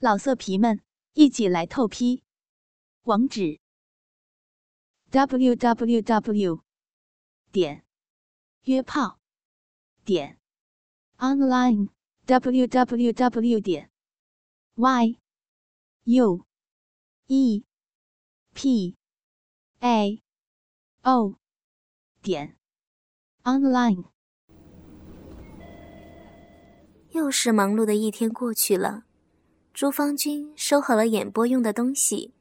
老色皮们，一起来透批！网址：w w w 点约炮点 online w w w 点 y u e p a o 点 online。又是忙碌的一天过去了。朱芳君收好了演播用的东西，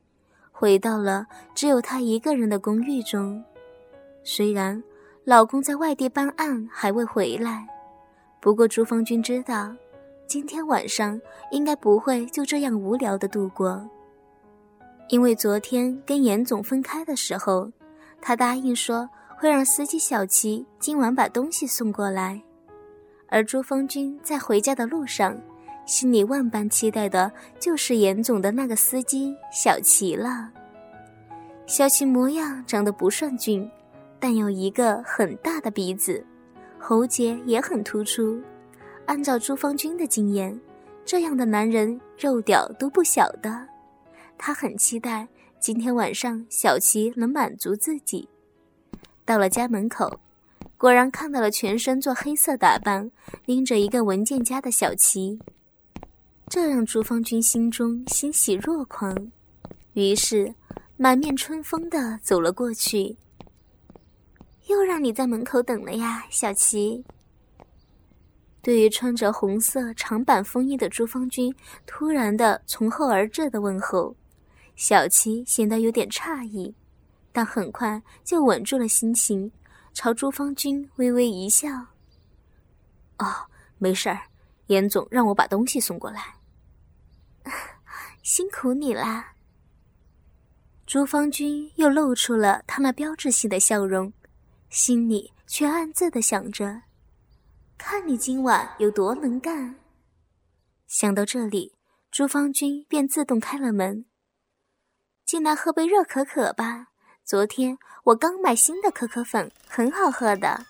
回到了只有她一个人的公寓中。虽然老公在外地办案还未回来，不过朱芳君知道，今天晚上应该不会就这样无聊的度过。因为昨天跟严总分开的时候，他答应说会让司机小齐今晚把东西送过来，而朱芳君在回家的路上。心里万般期待的就是严总的那个司机小齐了。小齐模样长得不算俊，但有一个很大的鼻子，喉结也很突出。按照朱芳君的经验，这样的男人肉屌都不小的。他很期待今天晚上小齐能满足自己。到了家门口，果然看到了全身做黑色打扮、拎着一个文件夹的小齐。这让朱芳君心中欣喜若狂，于是满面春风的走了过去。又让你在门口等了呀，小琪。对于穿着红色长版风衣的朱芳君突然的从后而至的问候，小琪显得有点诧异，但很快就稳住了心情，朝朱芳君微微一笑：“哦，没事儿，严总让我把东西送过来。”辛苦你啦！朱芳君又露出了他那标志性的笑容，心里却暗自的想着：看你今晚有多能干。想到这里，朱芳君便自动开了门：“进来喝杯热可可吧，昨天我刚买新的可可粉，很好喝的。”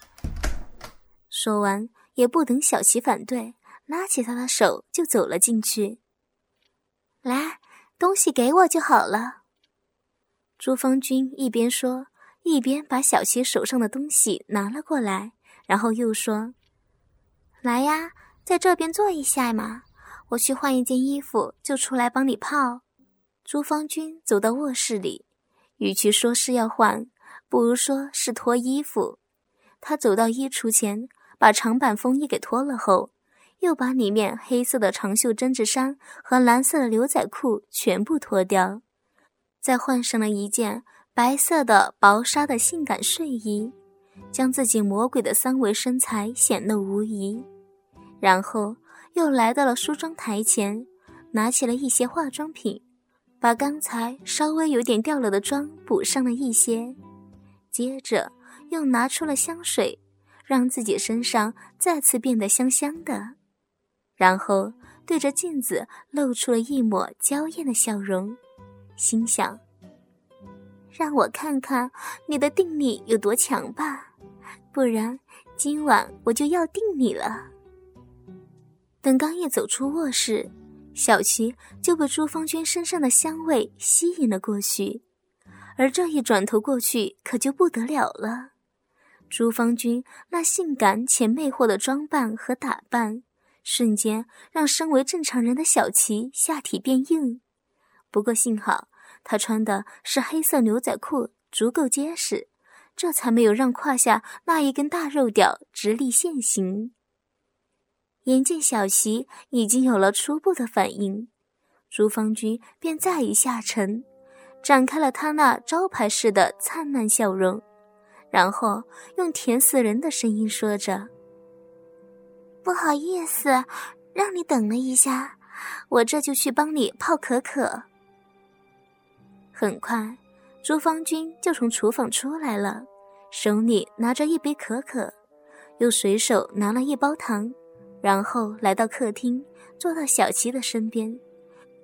说完，也不等小琪反对，拉起他的手就走了进去。来，东西给我就好了。朱芳君一边说，一边把小琪手上的东西拿了过来，然后又说：“来呀，在这边坐一下嘛，我去换一件衣服，就出来帮你泡。”朱芳君走到卧室里，与其说是要换，不如说是脱衣服。他走到衣橱前，把长版风衣给脱了后。又把里面黑色的长袖针织衫和蓝色的牛仔裤全部脱掉，再换上了一件白色的薄纱的性感睡衣，将自己魔鬼的三维身材显露无遗。然后又来到了梳妆台前，拿起了一些化妆品，把刚才稍微有点掉了的妆补上了一些。接着又拿出了香水，让自己身上再次变得香香的。然后对着镜子露出了一抹娇艳的笑容，心想：“让我看看你的定力有多强吧，不然今晚我就要定你了。”等刚一走出卧室，小琪就被朱芳君身上的香味吸引了过去，而这一转头过去可就不得了了。朱芳君那性感且魅惑的装扮和打扮。瞬间让身为正常人的小琪下体变硬，不过幸好她穿的是黑色牛仔裤，足够结实，这才没有让胯下那一根大肉屌直立现形。眼见小琪已经有了初步的反应，朱芳君便再一下沉，展开了他那招牌式的灿烂笑容，然后用甜死人的声音说着。不好意思，让你等了一下，我这就去帮你泡可可。很快，朱芳君就从厨房出来了，手里拿着一杯可可，又随手拿了一包糖，然后来到客厅，坐到小琪的身边，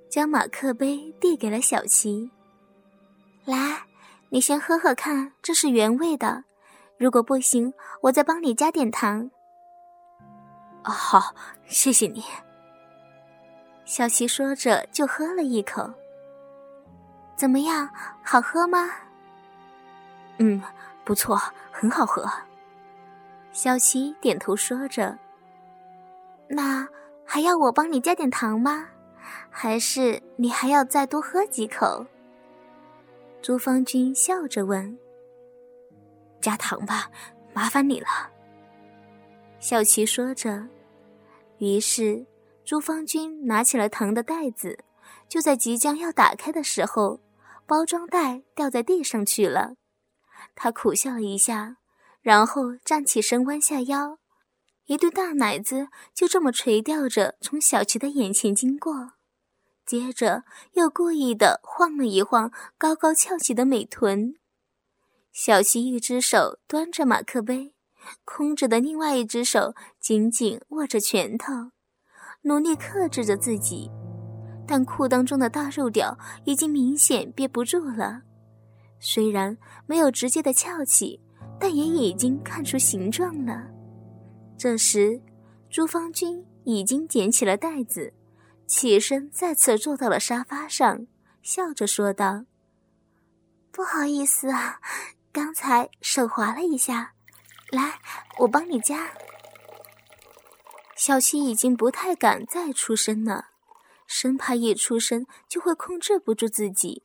将马克杯递给了小琪。来，你先喝喝看，这是原味的，如果不行，我再帮你加点糖。好，谢谢你。小琪说着就喝了一口。怎么样，好喝吗？嗯，不错，很好喝。小琪点头说着。那还要我帮你加点糖吗？还是你还要再多喝几口？朱芳君笑着问。加糖吧，麻烦你了。小琪说着，于是朱芳君拿起了糖的袋子，就在即将要打开的时候，包装袋掉在地上去了。他苦笑了一下，然后站起身，弯下腰。一对大奶子就这么垂吊着从小琪的眼前经过，接着又故意的晃了一晃高高翘起的美臀。小琪一只手端着马克杯，空着的另外一只手紧紧握着拳头，努力克制着自己，但裤裆中的大肉屌已经明显憋不住了。虽然没有直接的翘起，但也已经看出形状了。这时，朱芳君已经捡起了袋子，起身再次坐到了沙发上，笑着说道：“不好意思啊，刚才手滑了一下，来，我帮你加。”小七已经不太敢再出声了，生怕一出声就会控制不住自己，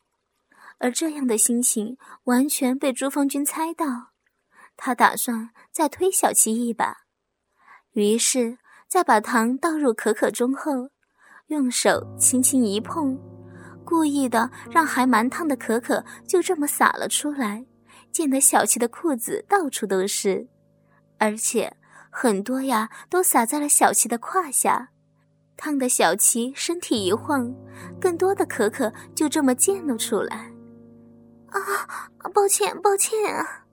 而这样的心情完全被朱芳君猜到，他打算再推小七一把。于是，在把糖倒入可可中后，用手轻轻一碰，故意的让还蛮烫的可可就这么洒了出来，溅得小七的裤子到处都是，而且很多呀都洒在了小七的胯下，烫的小七身体一晃，更多的可可就这么溅了出来。啊，抱歉，抱歉啊！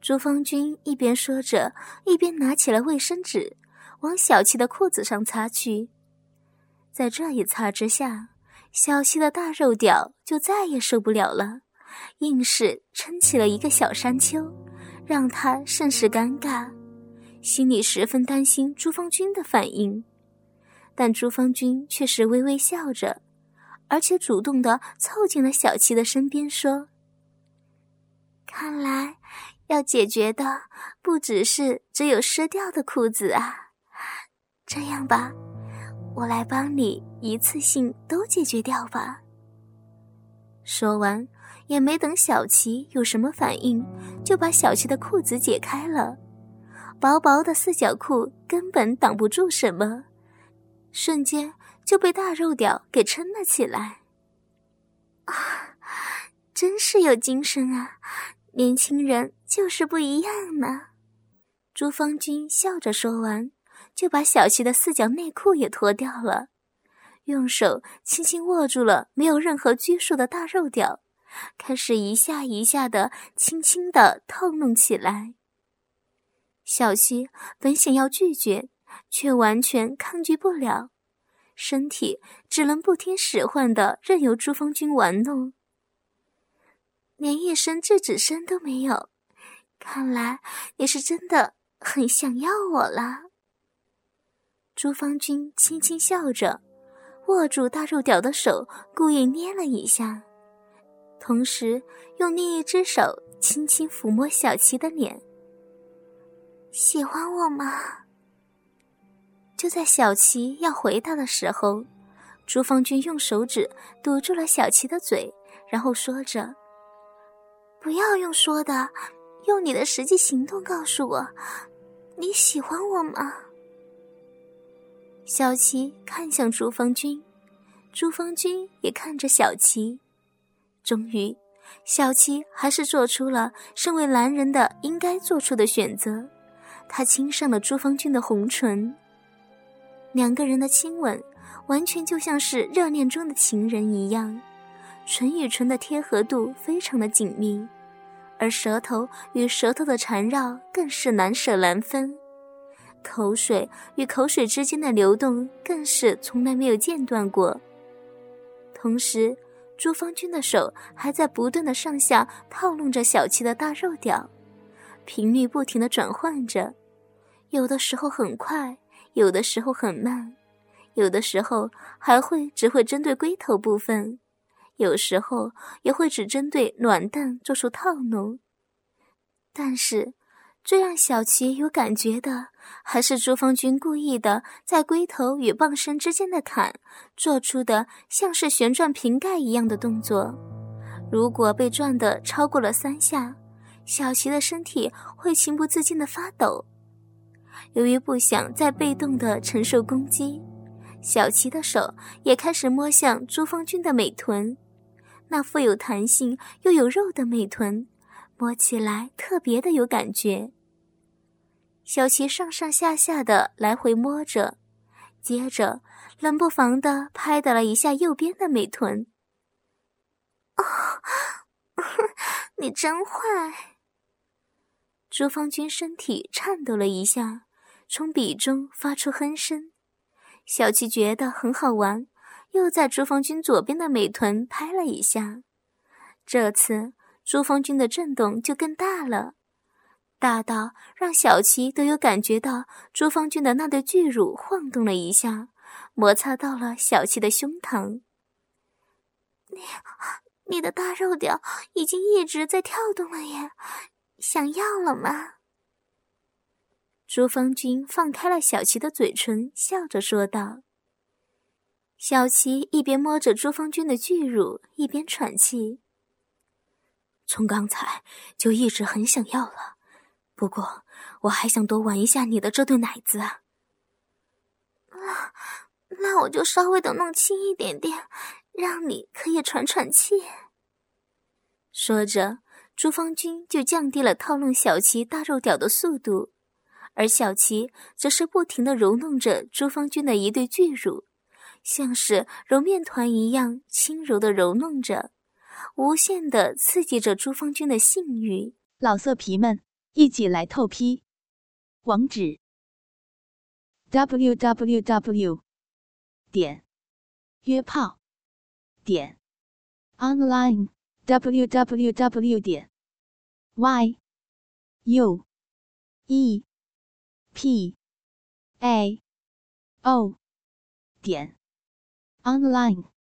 朱芳君一边说着，一边拿起了卫生纸，往小七的裤子上擦去。在这一擦之下，小七的大肉屌就再也受不了了，硬是撑起了一个小山丘，让他甚是尴尬，心里十分担心朱芳君的反应。但朱芳君却是微微笑着，而且主动的凑近了小七的身边，说：“看来。”要解决的不只是只有湿掉的裤子啊！这样吧，我来帮你一次性都解决掉吧。说完，也没等小琪有什么反应，就把小琪的裤子解开了。薄薄的四角裤根本挡不住什么，瞬间就被大肉屌给撑了起来。啊，真是有精神啊！年轻人就是不一样呢，朱芳君笑着说完，就把小琪的四角内裤也脱掉了，用手轻轻握住了没有任何拘束的大肉屌，开始一下一下的轻轻的套弄起来。小希本想要拒绝，却完全抗拒不了，身体只能不听使唤的任由朱芳君玩弄。连一声制止声都没有，看来你是真的很想要我了。朱芳君轻轻笑着，握住大肉屌的手故意捏了一下，同时用另一只手轻轻抚摸小琪的脸。喜欢我吗？就在小琪要回答的时候，朱芳君用手指堵住了小琪的嘴，然后说着。不要用说的，用你的实际行动告诉我，你喜欢我吗？小琪看向朱芳君，朱芳君也看着小琪。终于，小七还是做出了身为男人的应该做出的选择，他亲上了朱芳君的红唇。两个人的亲吻，完全就像是热恋中的情人一样。唇与唇的贴合度非常的紧密，而舌头与舌头的缠绕更是难舍难分，口水与口水之间的流动更是从来没有间断过。同时，朱芳君的手还在不断的上下套弄着小七的大肉屌，频率不停的转换着，有的时候很快，有的时候很慢，有的时候还会只会针对龟头部分，有时候也会只针对卵蛋做出套弄。但是，最让小琪有感觉的，还是朱芳君故意的在龟头与棒身之间的坎做出的像是旋转瓶盖一样的动作。如果被转的超过了三下，小琪的身体会情不自禁的发抖。由于不想再被动的承受攻击，小琪的手也开始摸向朱芳君的美臀，那富有弹性又有肉的美臀，摸起来特别的有感觉。小琪上上下下的来回摸着，接着冷不防的拍打了一下右边的美臀。哦，你真坏！朱芳君身体颤抖了一下。从笔中发出哼声，小琪觉得很好玩，又在朱芳君左边的美臀拍了一下。这次朱芳君的震动就更大了，大到让小琪都有感觉到朱芳君的那对巨乳晃动了一下，摩擦到了小琪的胸膛。你，你的大肉屌已经一直在跳动了耶，想要了吗？朱芳君放开了小琪的嘴唇，笑着说道：“小琪一边摸着朱芳君的巨乳，一边喘气。从刚才就一直很想要了，不过我还想多玩一下你的这对奶子啊。那那我就稍微的弄轻一点点，让你可以喘喘气。”说着，朱芳君就降低了套弄小琪大肉屌的速度。而小琪则是不停的揉弄着朱芳君的一对巨乳，像是揉面团一样轻柔的揉弄着，无限的刺激着朱芳君的性欲。老色皮们，一起来透批！网址：w w w 点约炮点 online w w w 点 y u e p a o 点 online。